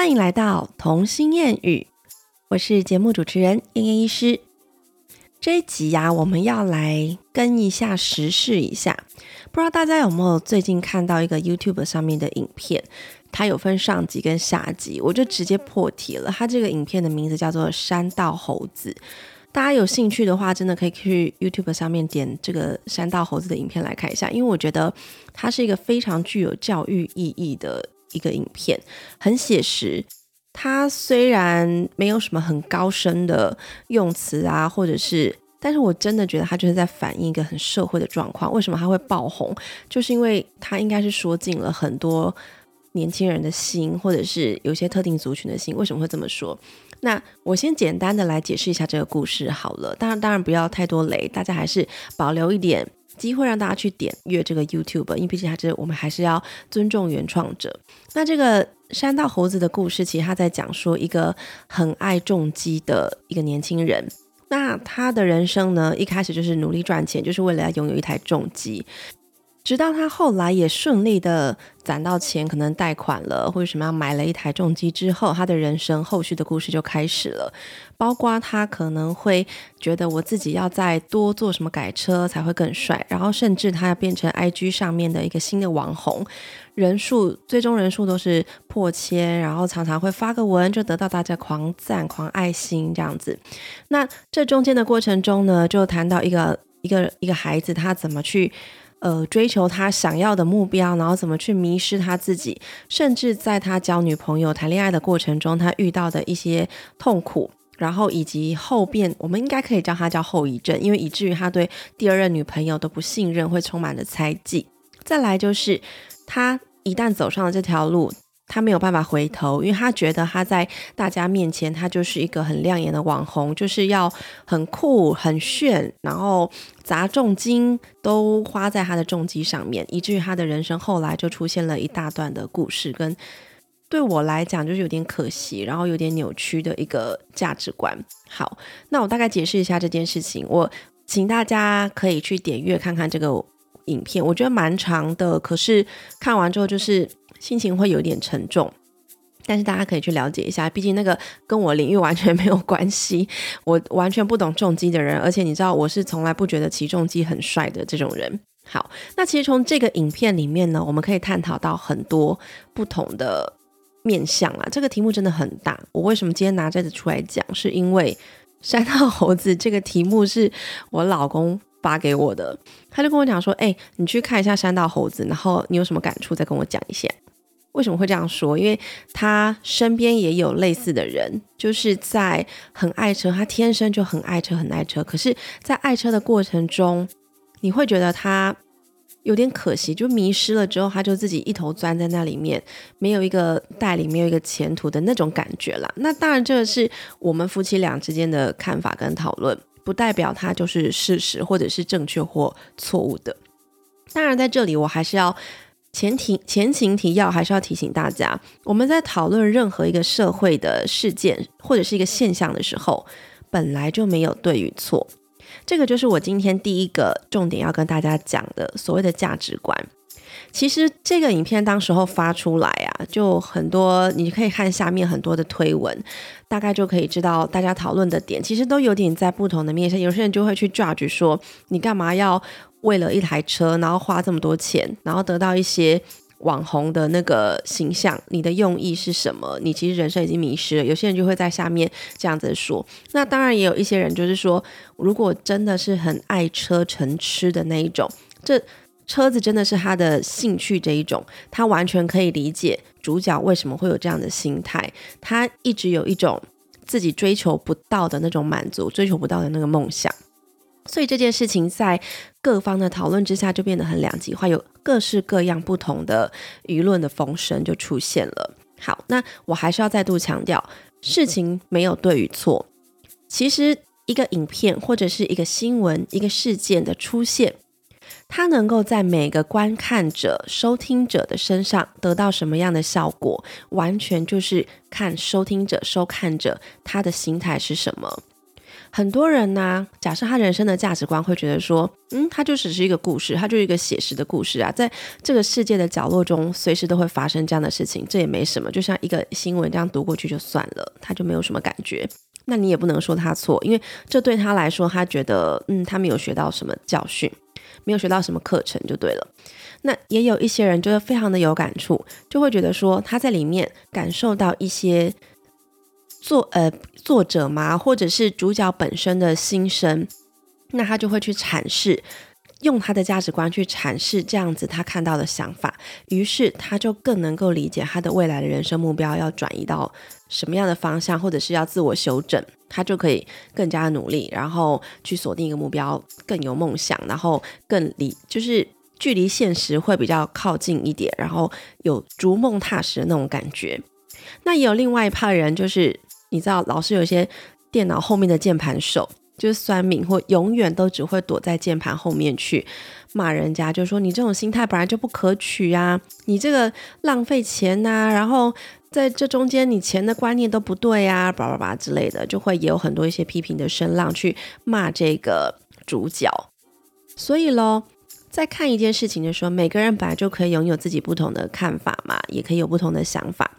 欢迎来到童心谚语，我是节目主持人燕燕医师。这一集呀，我们要来跟一下时事一下。不知道大家有没有最近看到一个 YouTube 上面的影片？它有分上集跟下集，我就直接破题了。它这个影片的名字叫做《山道猴子》。大家有兴趣的话，真的可以去 YouTube 上面点这个山道猴子的影片来看一下，因为我觉得它是一个非常具有教育意义的一个影片，很写实。它虽然没有什么很高深的用词啊，或者是，但是我真的觉得它就是在反映一个很社会的状况。为什么它会爆红？就是因为它应该是说尽了很多年轻人的心，或者是有些特定族群的心。为什么会这么说？那我先简单的来解释一下这个故事好了，当然当然不要太多雷，大家还是保留一点机会让大家去点阅这个 YouTube，因为毕竟还是我们还是要尊重原创者。那这个山道猴子的故事，其实他在讲说一个很爱重机的一个年轻人，那他的人生呢，一开始就是努力赚钱，就是为了要拥有一台重机。直到他后来也顺利的攒到钱，可能贷款了或者什么样买了一台重机之后，他的人生后续的故事就开始了。包括他可能会觉得我自己要再多做什么改车才会更帅，然后甚至他要变成 IG 上面的一个新的网红，人数最终人数都是破千，然后常常会发个文就得到大家狂赞狂爱心这样子。那这中间的过程中呢，就谈到一个一个一个孩子他怎么去。呃，追求他想要的目标，然后怎么去迷失他自己，甚至在他交女朋友、谈恋爱的过程中，他遇到的一些痛苦，然后以及后边，我们应该可以叫他叫后遗症，因为以至于他对第二任女朋友都不信任，会充满了猜忌。再来就是他一旦走上了这条路。他没有办法回头，因为他觉得他在大家面前，他就是一个很亮眼的网红，就是要很酷、很炫，然后砸重金都花在他的重机上面，以至于他的人生后来就出现了一大段的故事，跟对我来讲就是有点可惜，然后有点扭曲的一个价值观。好，那我大概解释一下这件事情，我请大家可以去点阅看看这个影片，我觉得蛮长的，可是看完之后就是。心情会有点沉重，但是大家可以去了解一下，毕竟那个跟我领域完全没有关系，我完全不懂重击的人，而且你知道我是从来不觉得骑重机很帅的这种人。好，那其实从这个影片里面呢，我们可以探讨到很多不同的面向啊。这个题目真的很大，我为什么今天拿这个出来讲，是因为山道猴子这个题目是我老公。发给我的，他就跟我讲说：“哎，你去看一下山道猴子，然后你有什么感触再跟我讲一下。”为什么会这样说？因为他身边也有类似的人，就是在很爱车，他天生就很爱车，很爱车。可是，在爱车的过程中，你会觉得他有点可惜，就迷失了之后，他就自己一头钻在那里面，没有一个带领，没有一个前途的那种感觉啦。那当然，这个是我们夫妻俩之间的看法跟讨论。不代表他就是事实，或者是正确或错误的。当然，在这里我还是要前提前情提要，还是要提醒大家，我们在讨论任何一个社会的事件或者是一个现象的时候，本来就没有对与错。这个就是我今天第一个重点要跟大家讲的所谓的价值观。其实这个影片当时候发出来啊，就很多，你可以看下面很多的推文，大概就可以知道大家讨论的点，其实都有点在不同的面向。有些人就会去 judge 说，你干嘛要为了一台车，然后花这么多钱，然后得到一些网红的那个形象？你的用意是什么？你其实人生已经迷失了。有些人就会在下面这样子说。那当然也有一些人就是说，如果真的是很爱车成痴的那一种，这。车子真的是他的兴趣这一种，他完全可以理解主角为什么会有这样的心态。他一直有一种自己追求不到的那种满足，追求不到的那个梦想。所以这件事情在各方的讨论之下，就变得很两极化，有各式各样不同的舆论的风声就出现了。好，那我还是要再度强调，事情没有对与错。其实一个影片或者是一个新闻、一个事件的出现。它能够在每个观看者、收听者的身上得到什么样的效果，完全就是看收听者、收看者他的心态是什么。很多人呢，假设他人生的价值观会觉得说，嗯，他就只是一个故事，他就是一个写实的故事啊，在这个世界的角落中，随时都会发生这样的事情，这也没什么，就像一个新闻这样读过去就算了，他就没有什么感觉。那你也不能说他错，因为这对他来说，他觉得，嗯，他没有学到什么教训，没有学到什么课程就对了。那也有一些人就是非常的有感触，就会觉得说他在里面感受到一些作呃作者嘛，或者是主角本身的心声，那他就会去阐释，用他的价值观去阐释这样子他看到的想法，于是他就更能够理解他的未来的人生目标要转移到什么样的方向，或者是要自我修正，他就可以更加努力，然后去锁定一个目标，更有梦想，然后更理就是。距离现实会比较靠近一点，然后有逐梦踏实的那种感觉。那也有另外一派人，就是你知道，老是有些电脑后面的键盘手，就是酸敏，或永远都只会躲在键盘后面去骂人家，就说你这种心态本来就不可取啊，你这个浪费钱呐，然后在这中间你钱的观念都不对啊，叭叭叭之类的，就会也有很多一些批评的声浪去骂这个主角。所以喽。在看一件事情的时候，每个人本来就可以拥有自己不同的看法嘛，也可以有不同的想法。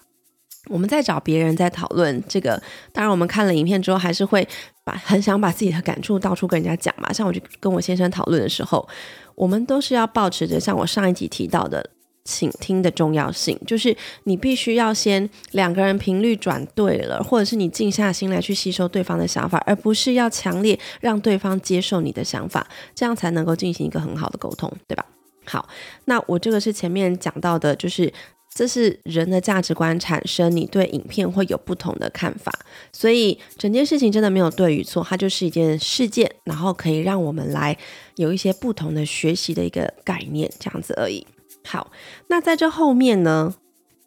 我们在找别人在讨论这个，当然我们看了影片之后，还是会把很想把自己的感触到处跟人家讲嘛。像我就跟我先生讨论的时候，我们都是要保持着像我上一集提到的。倾听的重要性，就是你必须要先两个人频率转对了，或者是你静下心来去吸收对方的想法，而不是要强烈让对方接受你的想法，这样才能够进行一个很好的沟通，对吧？好，那我这个是前面讲到的，就是这是人的价值观产生，你对影片会有不同的看法，所以整件事情真的没有对与错，它就是一件事件，然后可以让我们来有一些不同的学习的一个概念，这样子而已。好，那在这后面呢，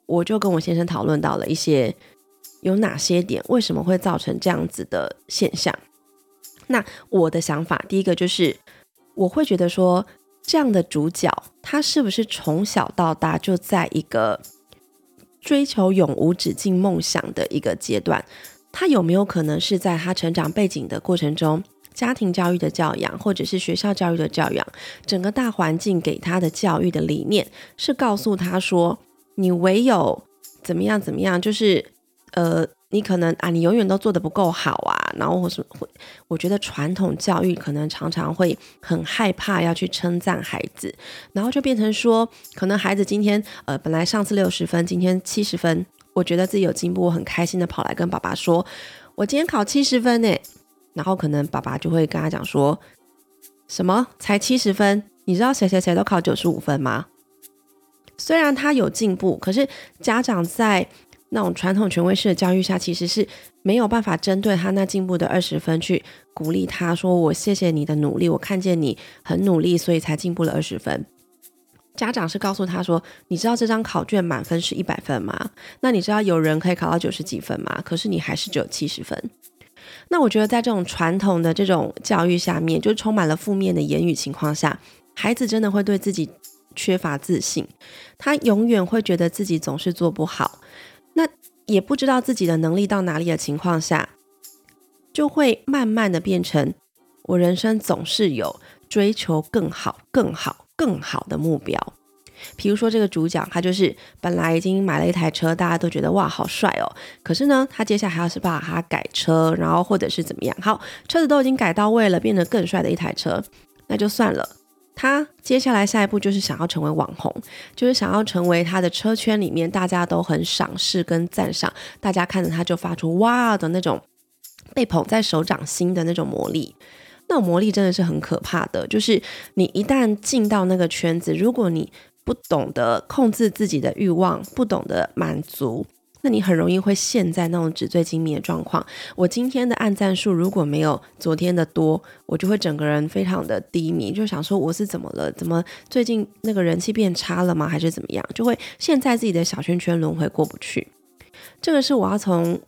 我就跟我先生讨论到了一些有哪些点为什么会造成这样子的现象。那我的想法，第一个就是我会觉得说，这样的主角他是不是从小到大就在一个追求永无止境梦想的一个阶段？他有没有可能是在他成长背景的过程中？家庭教育的教养，或者是学校教育的教养，整个大环境给他的教育的理念是告诉他说，你唯有怎么样怎么样，就是呃，你可能啊，你永远都做的不够好啊，然后或是会，我觉得传统教育可能常常会很害怕要去称赞孩子，然后就变成说，可能孩子今天呃本来上次六十分，今天七十分，我觉得自己有进步，我很开心的跑来跟爸爸说，我今天考七十分呢。然后可能爸爸就会跟他讲说，什么才七十分？你知道谁谁谁都考九十五分吗？虽然他有进步，可是家长在那种传统权威式的教育下，其实是没有办法针对他那进步的二十分去鼓励他说：“我谢谢你的努力，我看见你很努力，所以才进步了二十分。”家长是告诉他说：“你知道这张考卷满分是一百分吗？那你知道有人可以考到九十几分吗？可是你还是只有七十分。”那我觉得，在这种传统的这种教育下面，就充满了负面的言语情况下，孩子真的会对自己缺乏自信，他永远会觉得自己总是做不好，也不知道自己的能力到哪里的情况下，就会慢慢的变成我人生总是有追求更好、更好、更好的目标。比如说这个主角，他就是本来已经买了一台车，大家都觉得哇好帅哦。可是呢，他接下来还要是把它改车，然后或者是怎么样？好，车子都已经改到位了，变得更帅的一台车，那就算了。他接下来下一步就是想要成为网红，就是想要成为他的车圈里面大家都很赏识跟赞赏，大家看着他就发出哇的那种被捧在手掌心的那种魔力。那种魔力真的是很可怕的，就是你一旦进到那个圈子，如果你不懂得控制自己的欲望，不懂得满足，那你很容易会陷在那种纸醉金迷的状况。我今天的按赞数如果没有昨天的多，我就会整个人非常的低迷，就想说我是怎么了？怎么最近那个人气变差了吗？还是怎么样？就会陷在自己的小圈圈轮回过不去。这个是我要从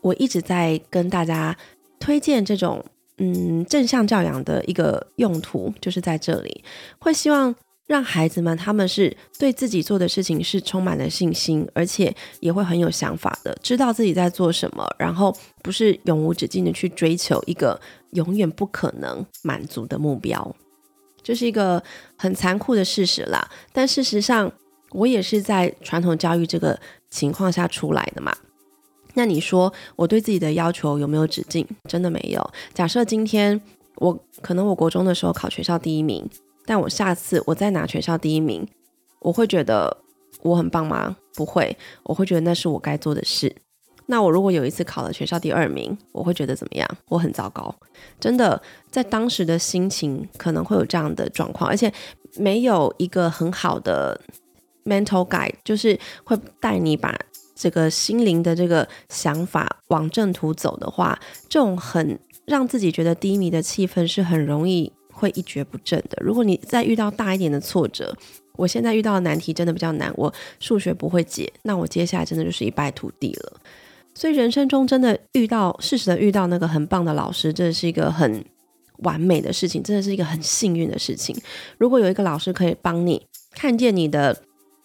我一直在跟大家推荐这种嗯正向教养的一个用途，就是在这里会希望。让孩子们，他们是对自己做的事情是充满了信心，而且也会很有想法的，知道自己在做什么，然后不是永无止境的去追求一个永远不可能满足的目标，这是一个很残酷的事实啦。但事实上，我也是在传统教育这个情况下出来的嘛。那你说我对自己的要求有没有止境？真的没有。假设今天我可能我国中的时候考学校第一名，但我下次我再拿全校第一名，我会觉得我很棒吗？不会，我会觉得那是我该做的事。那我如果有一次考了全校第二名，我会觉得怎么样？我很糟糕。真的，在当时的心情可能会有这样的状况，而且没有一个很好的 mental guide，就是会带你把这个心灵的这个想法往正途走的话，这种很让自己觉得低迷的气氛是很容易会一蹶不振的。如果你再遇到大一点的挫折，我现在遇到的难题真的比较难，我数学不会解，那我接下来真的就是一败涂地了。所以人生中真的遇到适时的遇到那个很棒的老师，这是一个很完美的事情，真的是一个很幸运的事情。如果有一个老师可以帮你看见你的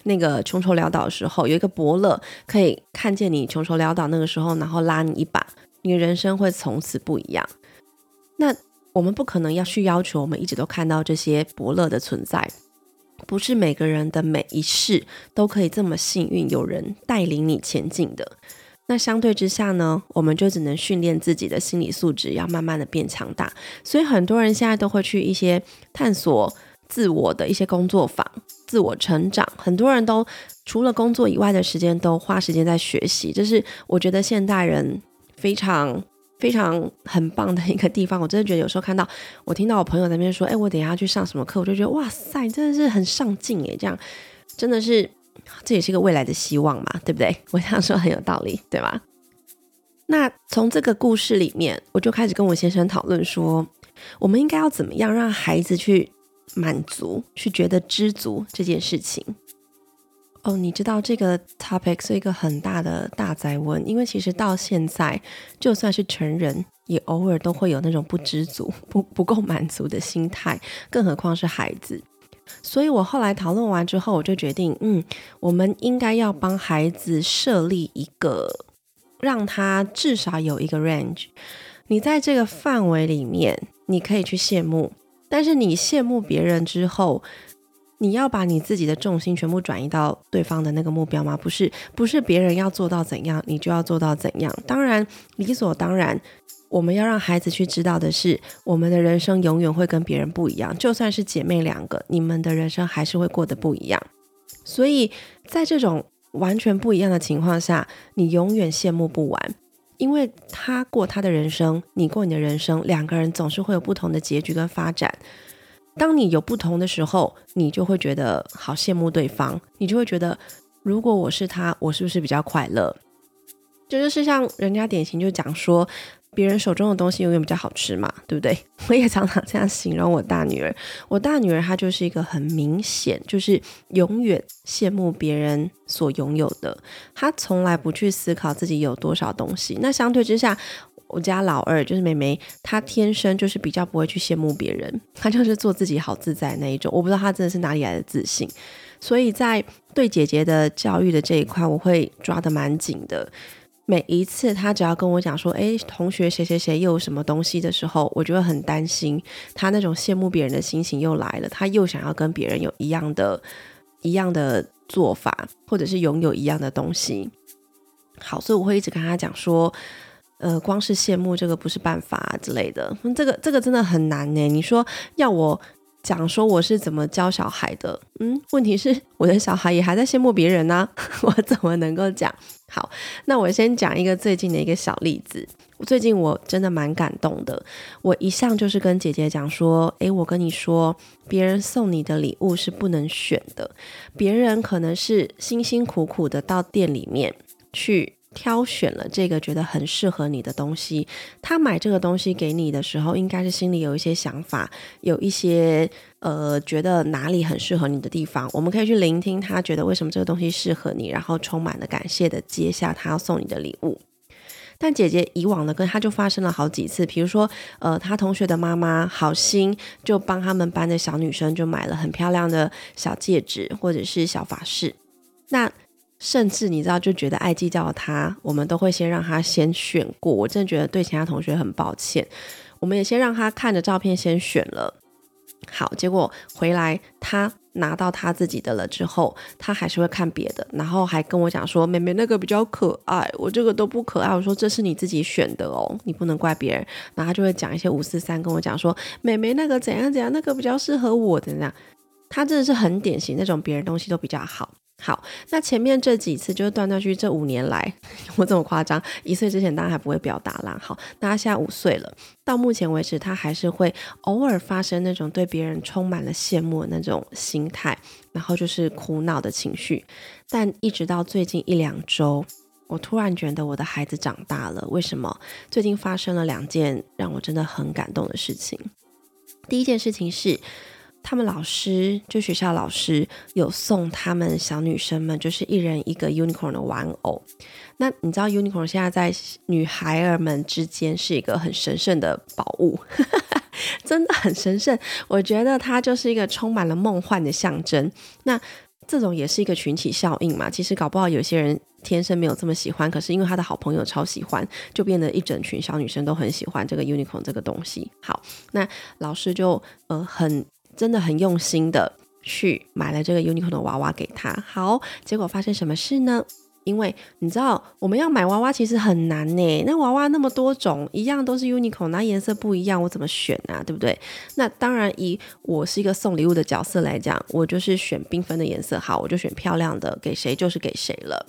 那个穷愁潦倒的时候，有一个伯乐可以看见你穷愁潦倒那个时候，然后拉你一把，你的人生会从此不一样。那我们不可能要去要求我们一直都看到这些伯乐的存在，不是每个人的每一世都可以这么幸运，有人带领你前进的。那相对之下呢，我们就只能训练自己的心理素质，要慢慢的变强大。所以很多人现在都会去一些探索自我的一些工作坊，自我成长。很多人都除了工作以外的时间，都花时间在学习。这是我觉得现代人非常非常很棒的一个地方。我真的觉得有时候看到我听到我朋友那边说，哎，我等下去上什么课，我就觉得哇塞，真的是很上进诶，这样真的是。这也是一个未来的希望嘛，对不对？我想说很有道理，对吧？那从这个故事里面，我就开始跟我先生讨论说，我们应该要怎么样让孩子去满足、去觉得知足这件事情。哦，你知道这个 topic 是一个很大的大灾问，因为其实到现在，就算是成人，也偶尔都会有那种不知足、不不够满足的心态，更何况是孩子。所以我后来讨论完之后，我就决定，嗯，我们应该要帮孩子设立一个，让他至少有一个 range。你在这个范围里面，你可以去羡慕，但是你羡慕别人之后，你要把你自己的重心全部转移到对方的那个目标吗？不是，不是别人要做到怎样，你就要做到怎样。当然，理所当然。我们要让孩子去知道的是，我们的人生永远会跟别人不一样。就算是姐妹两个，你们的人生还是会过得不一样。所以在这种完全不一样的情况下，你永远羡慕不完，因为他过他的人生，你过你的人生，两个人总是会有不同的结局跟发展。当你有不同的时候，你就会觉得好羡慕对方，你就会觉得，如果我是他，我是不是比较快乐？这就是像人家典型就讲说。别人手中的东西永远比较好吃嘛，对不对？我也常常这样形容我大女儿。我大女儿她就是一个很明显，就是永远羡慕别人所拥有的，她从来不去思考自己有多少东西。那相对之下，我家老二就是妹妹，她天生就是比较不会去羡慕别人，她就是做自己好自在那一种。我不知道她真的是哪里来的自信，所以在对姐姐的教育的这一块，我会抓得蛮紧的。每一次她只要跟我讲说，哎，同学谁谁谁又有什么东西的时候，我就会很担心她那种羡慕别人的心情又来了，她又想要跟别人有一样的、一样的做法，或者是拥有一样的东西。好，所以我会一直跟她讲说，呃，光是羡慕这个不是办法之类的，这个这个真的很难呢。你说要我。讲说我是怎么教小孩的，嗯，问题是我的小孩也还在羡慕别人呢，我怎么能够讲？好，那我先讲一个最近的一个小例子。最近我真的蛮感动的，我一向就是跟姐姐讲说，诶，我跟你说，别人送你的礼物是不能选的，别人可能是辛辛苦苦的到店里面去。挑选了这个觉得很适合你的东西，他买这个东西给你的时候，应该是心里有一些想法，有一些呃觉得哪里很适合你的地方，我们可以去聆听他觉得为什么这个东西适合你，然后充满了感谢的接下他要送你的礼物。但姐姐以往的跟他就发生了好几次，比如说呃他同学的妈妈好心就帮他们班的小女生就买了很漂亮的小戒指或者是小发饰，那。甚至你知道，就觉得爱计较的他，我们都会先让他先选过。我真的觉得对其他同学很抱歉。我们也先让他看着照片先选了。好，结果回来他拿到他自己的了之后，他还是会看别的，然后还跟我讲说：“妹妹那个比较可爱，我这个都不可爱。”我说：“这是你自己选的哦，你不能怪别人。”然后他就会讲一些五四三跟我讲说：“妹妹那个怎样怎样，那个比较适合我怎样。”他真的是很典型那种，别人东西都比较好。好，那前面这几次就是断断续续这五年来，我这么夸张？一岁之前当然还不会表达啦。好，那他现在五岁了，到目前为止，他还是会偶尔发生那种对别人充满了羡慕的那种心态，然后就是苦恼的情绪。但一直到最近一两周，我突然觉得我的孩子长大了。为什么？最近发生了两件让我真的很感动的事情。第一件事情是。他们老师就学校老师有送他们小女生们，就是一人一个 unicorn 的玩偶。那你知道 unicorn 现在在女孩儿们之间是一个很神圣的宝物，真的很神圣。我觉得它就是一个充满了梦幻的象征。那这种也是一个群体效应嘛？其实搞不好有些人天生没有这么喜欢，可是因为他的好朋友超喜欢，就变得一整群小女生都很喜欢这个 unicorn 这个东西。好，那老师就呃很。真的很用心的去买了这个 unicorn 的娃娃给他，好，结果发生什么事呢？因为你知道我们要买娃娃其实很难呢，那娃娃那么多种，一样都是 unicorn，那颜色不一样，我怎么选啊？对不对？那当然，以我是一个送礼物的角色来讲，我就是选缤纷的颜色，好，我就选漂亮的，给谁就是给谁了。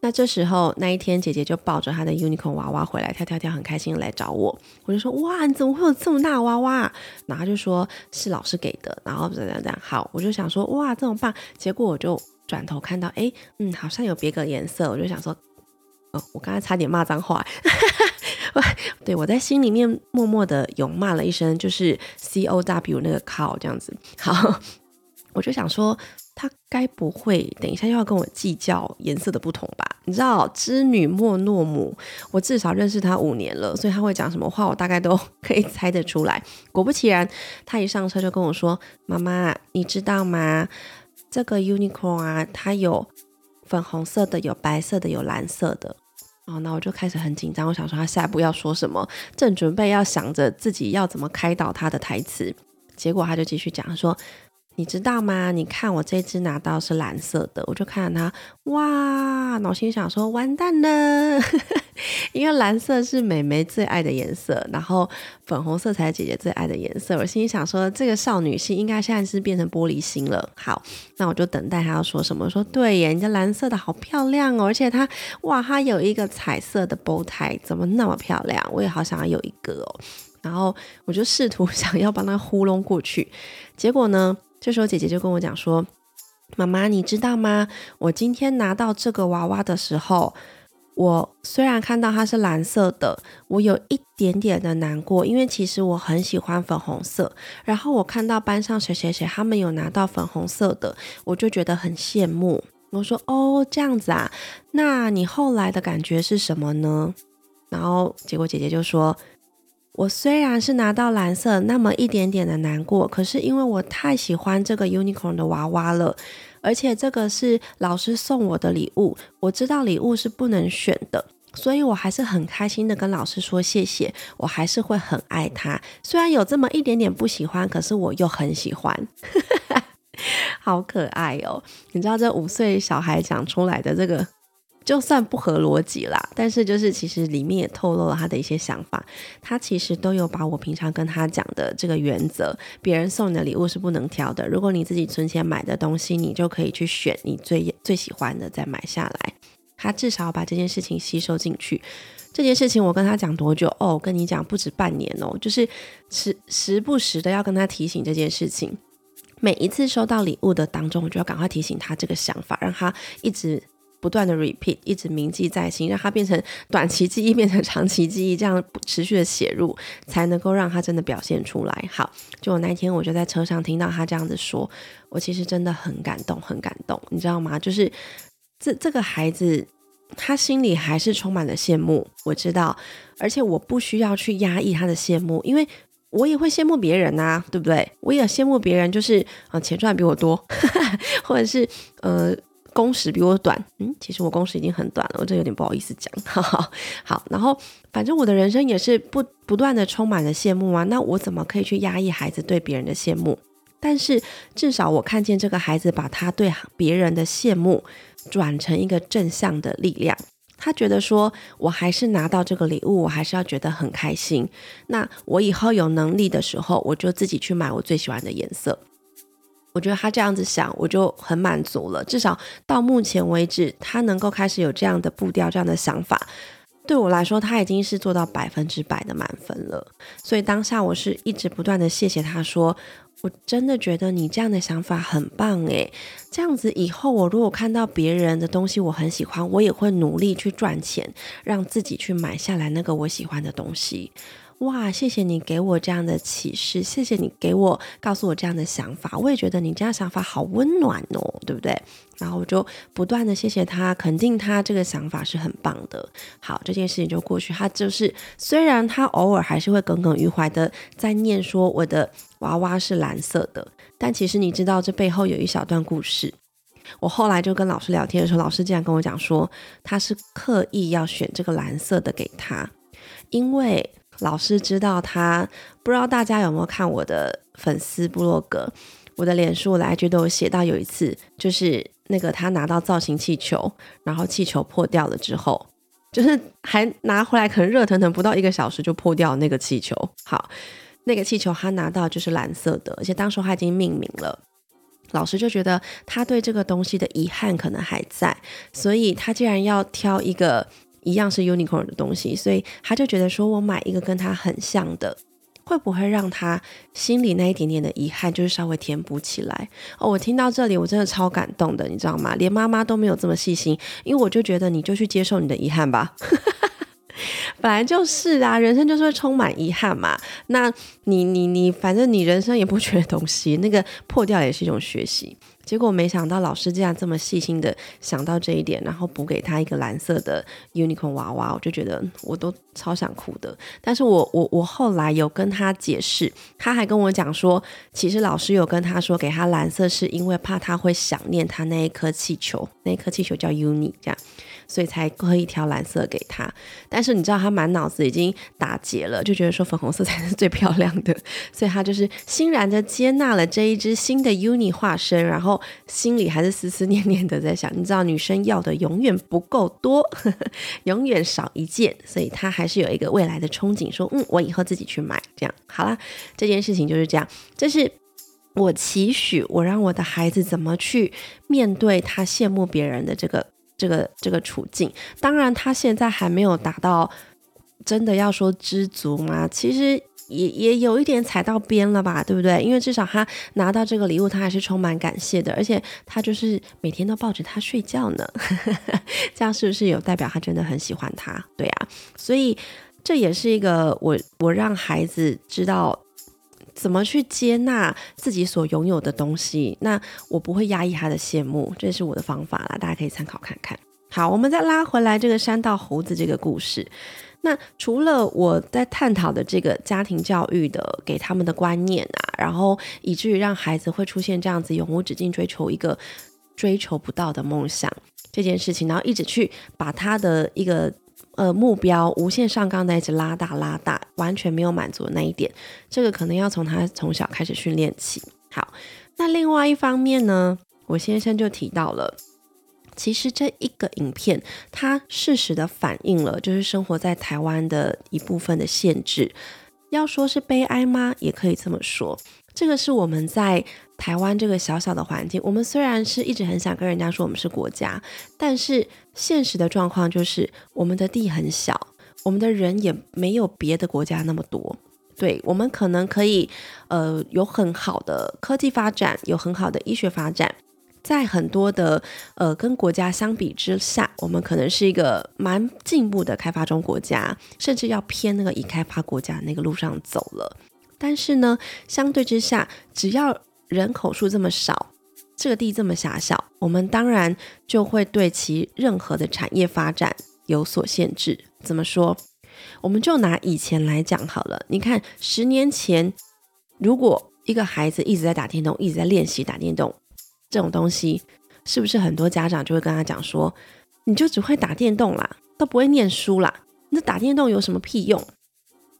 那这时候那一天，姐姐就抱着她的 unicorn 娃娃回来，跳跳跳，很开心来找我。我就说：哇，你怎么会有这么大娃娃？然后就说是老师给的，然后怎样怎样。好，我就想说：哇，这么棒。结果我就转头看到，哎，嗯，好像有别个颜色。我就想说：哦，我刚才差点骂脏话。对我在心里面默默的有骂了一声，就是 C O W 那个 cow 这样子。好，我就想说。他该不会等一下又要跟我计较颜色的不同吧？你知道织女莫诺姆，我至少认识他五年了，所以他会讲什么话，我大概都 可以猜得出来。果不其然，他一上车就跟我说：“妈妈，你知道吗？这个 unicorn 啊，它有粉红色的，有白色的，有蓝色的。”哦，那我就开始很紧张，我想说他下一步要说什么，正准备要想着自己要怎么开导他的台词，结果他就继续讲说。你知道吗？你看我这只拿到是蓝色的，我就看到它，哇！脑心想说完蛋了，因为蓝色是美眉最爱的颜色，然后粉红色才是姐姐最爱的颜色。我心里想说，这个少女心应该现在是变成玻璃心了。好，那我就等待她要说什么。说对耶，你的蓝色的好漂亮哦，而且它，哇，它有一个彩色的包台，怎么那么漂亮？我也好想要有一个哦。然后我就试图 想要帮她糊弄过去，结果呢？这时候姐姐就跟我讲说：“妈妈，你知道吗？我今天拿到这个娃娃的时候，我虽然看到它是蓝色的，我有一点点的难过，因为其实我很喜欢粉红色。然后我看到班上谁谁谁他们有拿到粉红色的，我就觉得很羡慕。我说：哦，这样子啊？那你后来的感觉是什么呢？然后结果姐姐就说。”我虽然是拿到蓝色，那么一点点的难过，可是因为我太喜欢这个 unicorn 的娃娃了，而且这个是老师送我的礼物，我知道礼物是不能选的，所以我还是很开心的跟老师说谢谢，我还是会很爱他，虽然有这么一点点不喜欢，可是我又很喜欢，好可爱哦！你知道这五岁小孩讲出来的这个。就算不合逻辑啦，但是就是其实里面也透露了他的一些想法。他其实都有把我平常跟他讲的这个原则：别人送你的礼物是不能挑的。如果你自己存钱买的东西，你就可以去选你最最喜欢的再买下来。他至少把这件事情吸收进去。这件事情我跟他讲多久？哦，跟你讲不止半年哦，就是时时不时的要跟他提醒这件事情。每一次收到礼物的当中，我就要赶快提醒他这个想法，让他一直。不断的 repeat，一直铭记在心，让它变成短期记忆，变成长期记忆，这样持续的写入，才能够让他真的表现出来。好，就我那天我就在车上听到他这样子说，我其实真的很感动，很感动，你知道吗？就是这这个孩子，他心里还是充满了羡慕，我知道，而且我不需要去压抑他的羡慕，因为我也会羡慕别人呐，对不对？我也羡慕别人，就是啊钱赚比我多，或者是呃。工时比我短，嗯，其实我工时已经很短了，我这有点不好意思讲。哈哈好，然后反正我的人生也是不不断的充满了羡慕啊，那我怎么可以去压抑孩子对别人的羡慕？但是至少我看见这个孩子把他对别人的羡慕转成一个正向的力量，他觉得说我还是拿到这个礼物，我还是要觉得很开心。那我以后有能力的时候，我就自己去买我最喜欢的颜色。我觉得他这样子想，我就很满足了。至少到目前为止，他能够开始有这样的步调、这样的想法，对我来说，他已经是做到百分之百的满分了。所以当下我是一直不断的谢谢他，说我真的觉得你这样的想法很棒诶。这样子以后我如果看到别人的东西我很喜欢，我也会努力去赚钱，让自己去买下来那个我喜欢的东西。哇，谢谢你给我这样的启示，谢谢你给我告诉我这样的想法，我也觉得你这样想法好温暖哦，对不对？然后我就不断的谢谢他，肯定他这个想法是很棒的。好，这件事情就过去。他就是虽然他偶尔还是会耿耿于怀的在念说我的娃娃是蓝色的，但其实你知道这背后有一小段故事。我后来就跟老师聊天的时候，老师竟然跟我讲说他是刻意要选这个蓝色的给他，因为。老师知道他，不知道大家有没有看我的粉丝部落格，我的脸书来觉得我写到有一次，就是那个他拿到造型气球，然后气球破掉了之后，就是还拿回来，可能热腾腾不到一个小时就破掉那个气球。好，那个气球他拿到就是蓝色的，而且当时他已经命名了。老师就觉得他对这个东西的遗憾可能还在，所以他既然要挑一个。一样是 unicorn 的东西，所以他就觉得说，我买一个跟他很像的，会不会让他心里那一点点的遗憾，就是稍微填补起来？哦，我听到这里，我真的超感动的，你知道吗？连妈妈都没有这么细心，因为我就觉得你就去接受你的遗憾吧，本来就是啊，人生就是会充满遗憾嘛。那你你你，反正你人生也不缺东西，那个破掉也是一种学习。结果没想到老师竟然这么细心的想到这一点，然后补给他一个蓝色的 unicorn 娃娃，我就觉得我都超想哭的。但是我我我后来有跟他解释，他还跟我讲说，其实老师有跟他说给他蓝色是因为怕他会想念他那一颗气球，那一颗气球叫 uni 这样。所以才刻意挑蓝色给他，但是你知道他满脑子已经打结了，就觉得说粉红色才是最漂亮的，所以他就是欣然的接纳了这一只新的 uni 化身，然后心里还是思思念念的在想，你知道女生要的永远不够多，永远少一件，所以他还是有一个未来的憧憬，说嗯，我以后自己去买，这样。好了，这件事情就是这样，这是我期许我让我的孩子怎么去面对他羡慕别人的这个。这个这个处境，当然他现在还没有达到真的要说知足吗，其实也也有一点踩到边了吧，对不对？因为至少他拿到这个礼物，他还是充满感谢的，而且他就是每天都抱着他睡觉呢，这样是不是有代表他真的很喜欢他？对啊，所以这也是一个我我让孩子知道。怎么去接纳自己所拥有的东西？那我不会压抑他的羡慕，这是我的方法啦，大家可以参考看看。好，我们再拉回来这个山道猴子这个故事。那除了我在探讨的这个家庭教育的给他们的观念啊，然后以至于让孩子会出现这样子永无止境追求一个追求不到的梦想这件事情，然后一直去把他的一个。呃，目标无限上纲的一直拉大拉大，完全没有满足的那一点，这个可能要从他从小开始训练起。好，那另外一方面呢，我先生就提到了，其实这一个影片，它适时的反映了就是生活在台湾的一部分的限制。要说是悲哀吗？也可以这么说。这个是我们在台湾这个小小的环境，我们虽然是一直很想跟人家说我们是国家，但是现实的状况就是我们的地很小，我们的人也没有别的国家那么多。对我们可能可以，呃，有很好的科技发展，有很好的医学发展，在很多的呃跟国家相比之下，我们可能是一个蛮进步的开发中国家，甚至要偏那个已开发国家那个路上走了。但是呢，相对之下，只要人口数这么少，这个地这么狭小，我们当然就会对其任何的产业发展有所限制。怎么说？我们就拿以前来讲好了。你看，十年前，如果一个孩子一直在打电动，一直在练习打电动这种东西，是不是很多家长就会跟他讲说，你就只会打电动啦，都不会念书啦，那打电动有什么屁用？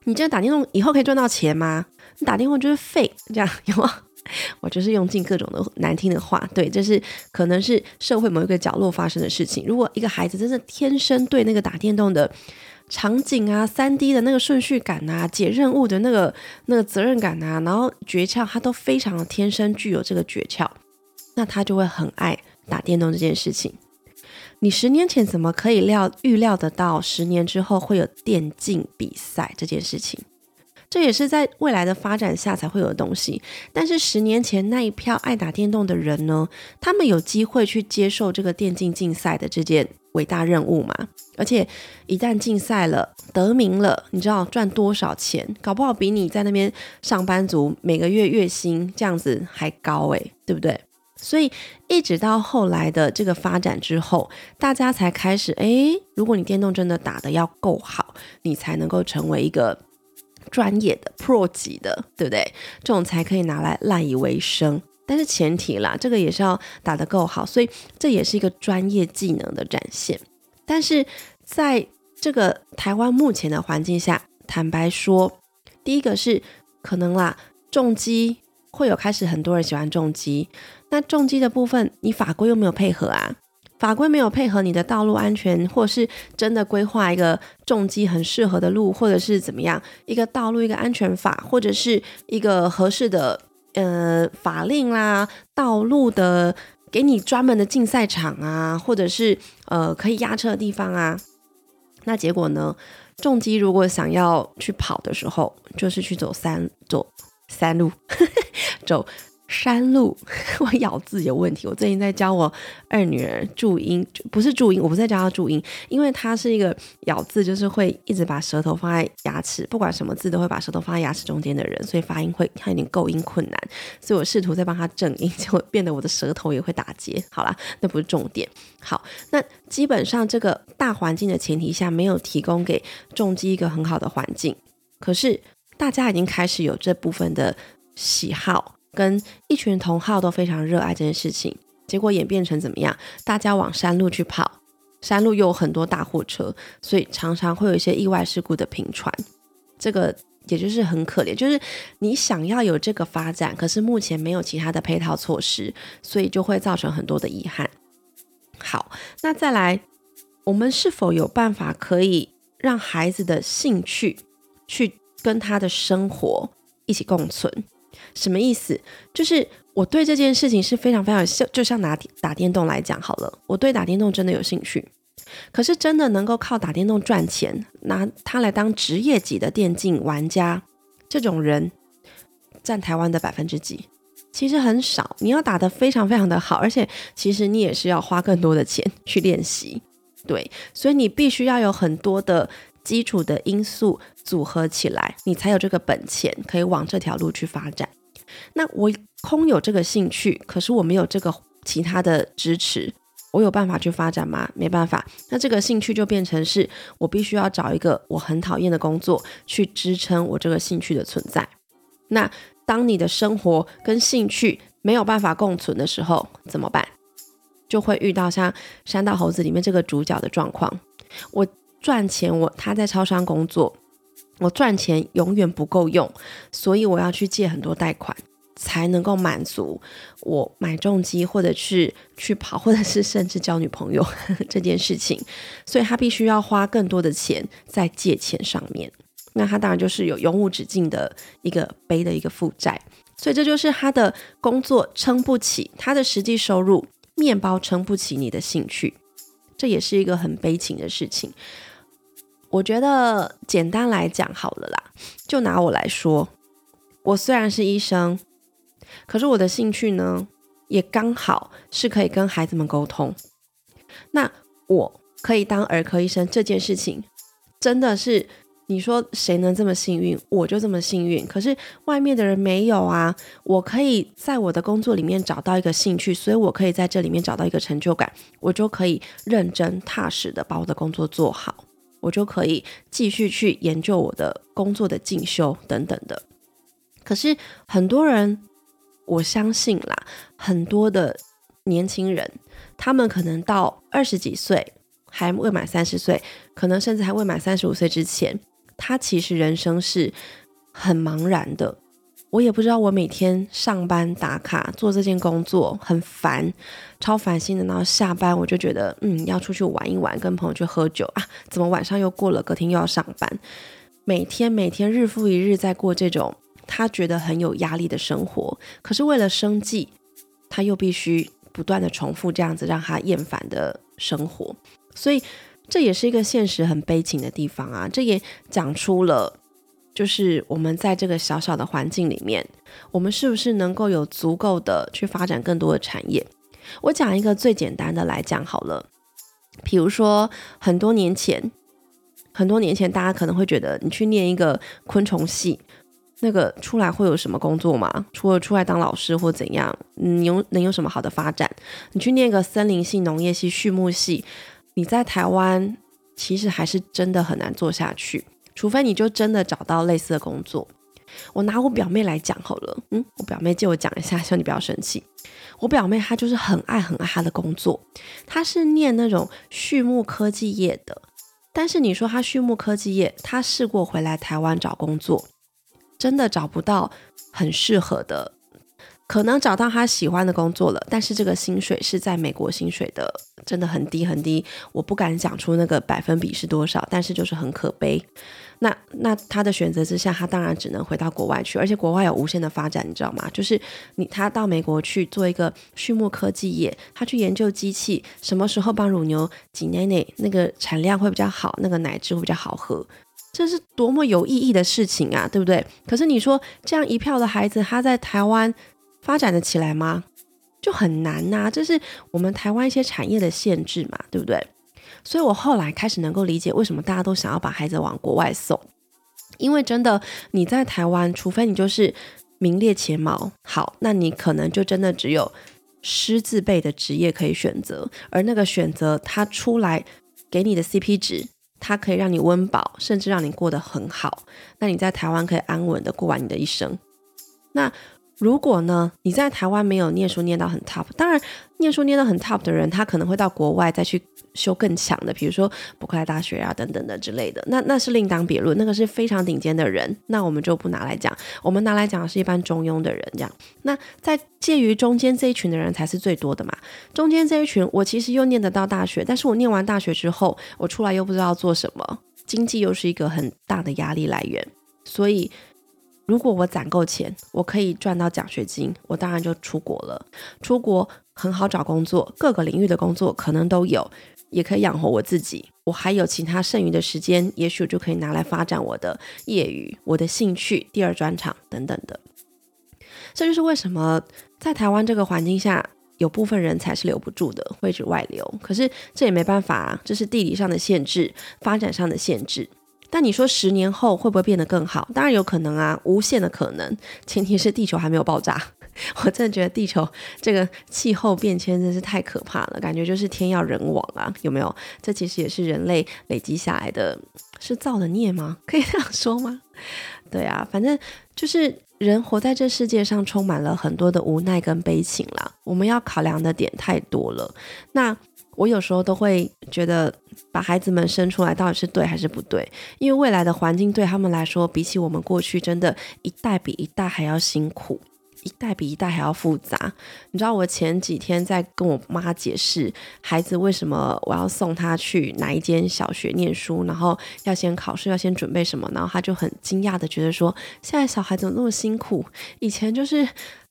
你这样打电动以后可以赚到钱吗？你打电话就是废，这样有吗？我就是用尽各种的难听的话，对，这是可能是社会某一个角落发生的事情。如果一个孩子真的天生对那个打电动的场景啊、三 D 的那个顺序感啊、解任务的那个那个责任感啊，然后诀窍，他都非常的天生具有这个诀窍，那他就会很爱打电动这件事情。你十年前怎么可以料预料得到十年之后会有电竞比赛这件事情？这也是在未来的发展下才会有的东西。但是十年前那一票爱打电动的人呢？他们有机会去接受这个电竞竞赛的这件伟大任务吗？而且一旦竞赛了，得名了，你知道赚多少钱？搞不好比你在那边上班族每个月月薪这样子还高诶，对不对？所以一直到后来的这个发展之后，大家才开始诶，如果你电动真的打得要够好，你才能够成为一个。专业的 Pro 级的，对不对？这种才可以拿来赖以为生。但是前提啦，这个也是要打得够好，所以这也是一个专业技能的展现。但是在这个台湾目前的环境下，坦白说，第一个是可能啦，重机会有开始很多人喜欢重机，那重机的部分，你法规又没有配合啊？法规没有配合你的道路安全，或是真的规划一个重机很适合的路，或者是怎么样一个道路一个安全法，或者是一个合适的呃法令啦，道路的给你专门的竞赛场啊，或者是呃可以压车的地方啊。那结果呢？重机如果想要去跑的时候，就是去走山走山路，走。山路，我咬字有问题。我最近在教我二女儿注音，不是注音，我不在教她注音，因为她是一个咬字就是会一直把舌头放在牙齿，不管什么字都会把舌头放在牙齿中间的人，所以发音会她有点构音困难。所以我试图在帮她正音，结果变得我的舌头也会打结。好啦，那不是重点。好，那基本上这个大环境的前提下，没有提供给重击一个很好的环境，可是大家已经开始有这部分的喜好。跟一群同好都非常热爱这件事情，结果演变成怎么样？大家往山路去跑，山路又有很多大货车，所以常常会有一些意外事故的频传。这个也就是很可怜，就是你想要有这个发展，可是目前没有其他的配套措施，所以就会造成很多的遗憾。好，那再来，我们是否有办法可以让孩子的兴趣去跟他的生活一起共存？什么意思？就是我对这件事情是非常非常像，就像拿打电动来讲好了，我对打电动真的有兴趣。可是真的能够靠打电动赚钱，拿它来当职业级的电竞玩家，这种人占台湾的百分之几？其实很少。你要打得非常非常的好，而且其实你也是要花更多的钱去练习。对，所以你必须要有很多的。基础的因素组合起来，你才有这个本钱可以往这条路去发展。那我空有这个兴趣，可是我没有这个其他的支持，我有办法去发展吗？没办法。那这个兴趣就变成是我必须要找一个我很讨厌的工作去支撑我这个兴趣的存在。那当你的生活跟兴趣没有办法共存的时候，怎么办？就会遇到像《山道猴子》里面这个主角的状况。我。赚钱，我他在超商工作，我赚钱永远不够用，所以我要去借很多贷款，才能够满足我买重机或者是去跑，或者是甚至交女朋友 这件事情。所以他必须要花更多的钱在借钱上面，那他当然就是有永无止境的一个背的一个负债。所以这就是他的工作撑不起他的实际收入，面包撑不起你的兴趣，这也是一个很悲情的事情。我觉得简单来讲好了啦，就拿我来说，我虽然是医生，可是我的兴趣呢，也刚好是可以跟孩子们沟通。那我可以当儿科医生这件事情，真的是你说谁能这么幸运，我就这么幸运。可是外面的人没有啊，我可以在我的工作里面找到一个兴趣，所以我可以在这里面找到一个成就感，我就可以认真踏实的把我的工作做好。我就可以继续去研究我的工作的进修等等的。可是很多人，我相信啦，很多的年轻人，他们可能到二十几岁，还未满三十岁，可能甚至还未满三十五岁之前，他其实人生是很茫然的。我也不知道，我每天上班打卡做这件工作很烦，超烦心的。然后下班我就觉得，嗯，要出去玩一玩，跟朋友去喝酒啊。怎么晚上又过了，隔天又要上班？每天每天日复一日在过这种他觉得很有压力的生活。可是为了生计，他又必须不断的重复这样子让他厌烦的生活。所以这也是一个现实很悲情的地方啊。这也讲出了。就是我们在这个小小的环境里面，我们是不是能够有足够的去发展更多的产业？我讲一个最简单的来讲好了，比如说很多年前，很多年前大家可能会觉得你去念一个昆虫系，那个出来会有什么工作吗？除了出来当老师或怎样，你有能有什么好的发展？你去念个森林系、农业系、畜牧系，你在台湾其实还是真的很难做下去。除非你就真的找到类似的工作，我拿我表妹来讲好了。嗯，我表妹借我讲一下，希望你不要生气。我表妹她就是很爱很爱她的工作，她是念那种畜牧科技业的。但是你说她畜牧科技业，她试过回来台湾找工作，真的找不到很适合的。可能找到他喜欢的工作了，但是这个薪水是在美国薪水的，真的很低很低。我不敢讲出那个百分比是多少，但是就是很可悲。那那他的选择之下，他当然只能回到国外去，而且国外有无限的发展，你知道吗？就是你他到美国去做一个畜牧科技业，他去研究机器，什么时候帮乳牛挤奶奶，那个产量会比较好，那个奶汁会比较好喝，这是多么有意义的事情啊，对不对？可是你说这样一票的孩子，他在台湾。发展的起来吗？就很难呐，这是我们台湾一些产业的限制嘛，对不对？所以我后来开始能够理解为什么大家都想要把孩子往国外送，因为真的你在台湾，除非你就是名列前茅，好，那你可能就真的只有师字辈的职业可以选择，而那个选择它出来给你的 CP 值，它可以让你温饱，甚至让你过得很好，那你在台湾可以安稳的过完你的一生，那。如果呢，你在台湾没有念书念到很 top，当然念书念到很 top 的人，他可能会到国外再去修更强的，比如说伯克莱大学啊等等的之类的，那那是另当别论，那个是非常顶尖的人，那我们就不拿来讲，我们拿来讲的是一般中庸的人这样。那在介于中间这一群的人才是最多的嘛，中间这一群，我其实又念得到大学，但是我念完大学之后，我出来又不知道做什么，经济又是一个很大的压力来源，所以。如果我攒够钱，我可以赚到奖学金，我当然就出国了。出国很好找工作，各个领域的工作可能都有，也可以养活我自己。我还有其他剩余的时间，也许就可以拿来发展我的业余、我的兴趣、第二专长等等的。这就是为什么在台湾这个环境下，有部分人才是留不住的，会去外流。可是这也没办法啊，这是地理上的限制，发展上的限制。但你说十年后会不会变得更好？当然有可能啊，无限的可能。前提是地球还没有爆炸。我真的觉得地球这个气候变迁真是太可怕了，感觉就是天要人亡啊，有没有？这其实也是人类累积下来的，是造的孽吗？可以这样说吗？对啊，反正就是人活在这世界上，充满了很多的无奈跟悲情啦。我们要考量的点太多了。那。我有时候都会觉得，把孩子们生出来到底是对还是不对？因为未来的环境对他们来说，比起我们过去，真的一代比一代还要辛苦，一代比一代还要复杂。你知道，我前几天在跟我妈解释，孩子为什么我要送他去哪一间小学念书，然后要先考试，要先准备什么，然后他就很惊讶的觉得说，现在小孩怎么那么辛苦？以前就是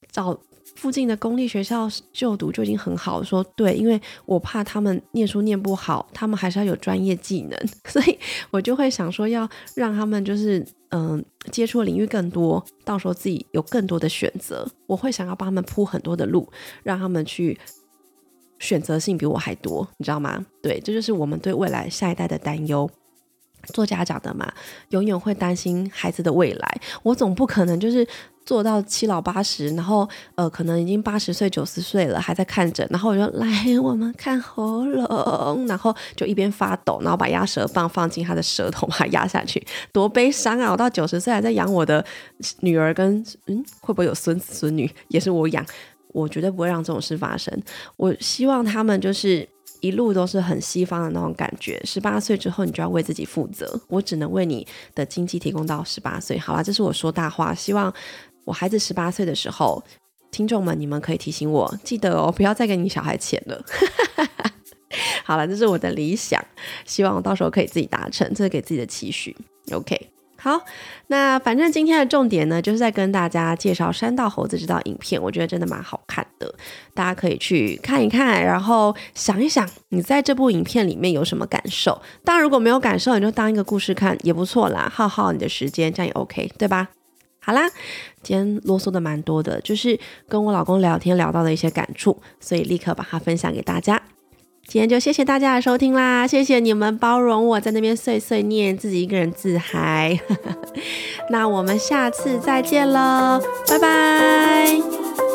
找。附近的公立学校就读就已经很好，说对，因为我怕他们念书念不好，他们还是要有专业技能，所以我就会想说要让他们就是嗯接触的领域更多，到时候自己有更多的选择。我会想要帮他们铺很多的路，让他们去选择性比我还多，你知道吗？对，这就是我们对未来下一代的担忧。做家长的嘛，永远会担心孩子的未来。我总不可能就是做到七老八十，然后呃，可能已经八十岁、九十岁了，还在看诊，然后我就来我们看喉咙，然后就一边发抖，然后把压舌棒放进他的舌头，把它压下去，多悲伤啊！我到九十岁还在养我的女儿，跟嗯，会不会有孙子孙女也是我养？我绝对不会让这种事发生。我希望他们就是一路都是很西方的那种感觉。十八岁之后，你就要为自己负责。我只能为你的经济提供到十八岁。好啦，这是我说大话。希望我孩子十八岁的时候，听众们你们可以提醒我，记得哦，不要再给你小孩钱了。好了，这是我的理想，希望我到时候可以自己达成，这是给自己的期许。OK。好，那反正今天的重点呢，就是在跟大家介绍《山道猴子》这道影片，我觉得真的蛮好看的，大家可以去看一看，然后想一想你在这部影片里面有什么感受。当然，如果没有感受，你就当一个故事看也不错啦，耗耗你的时间，这样也 OK，对吧？好啦，今天啰嗦的蛮多的，就是跟我老公聊天聊到的一些感触，所以立刻把它分享给大家。今天就谢谢大家的收听啦，谢谢你们包容我在那边碎碎念，自己一个人自嗨。那我们下次再见喽，拜拜。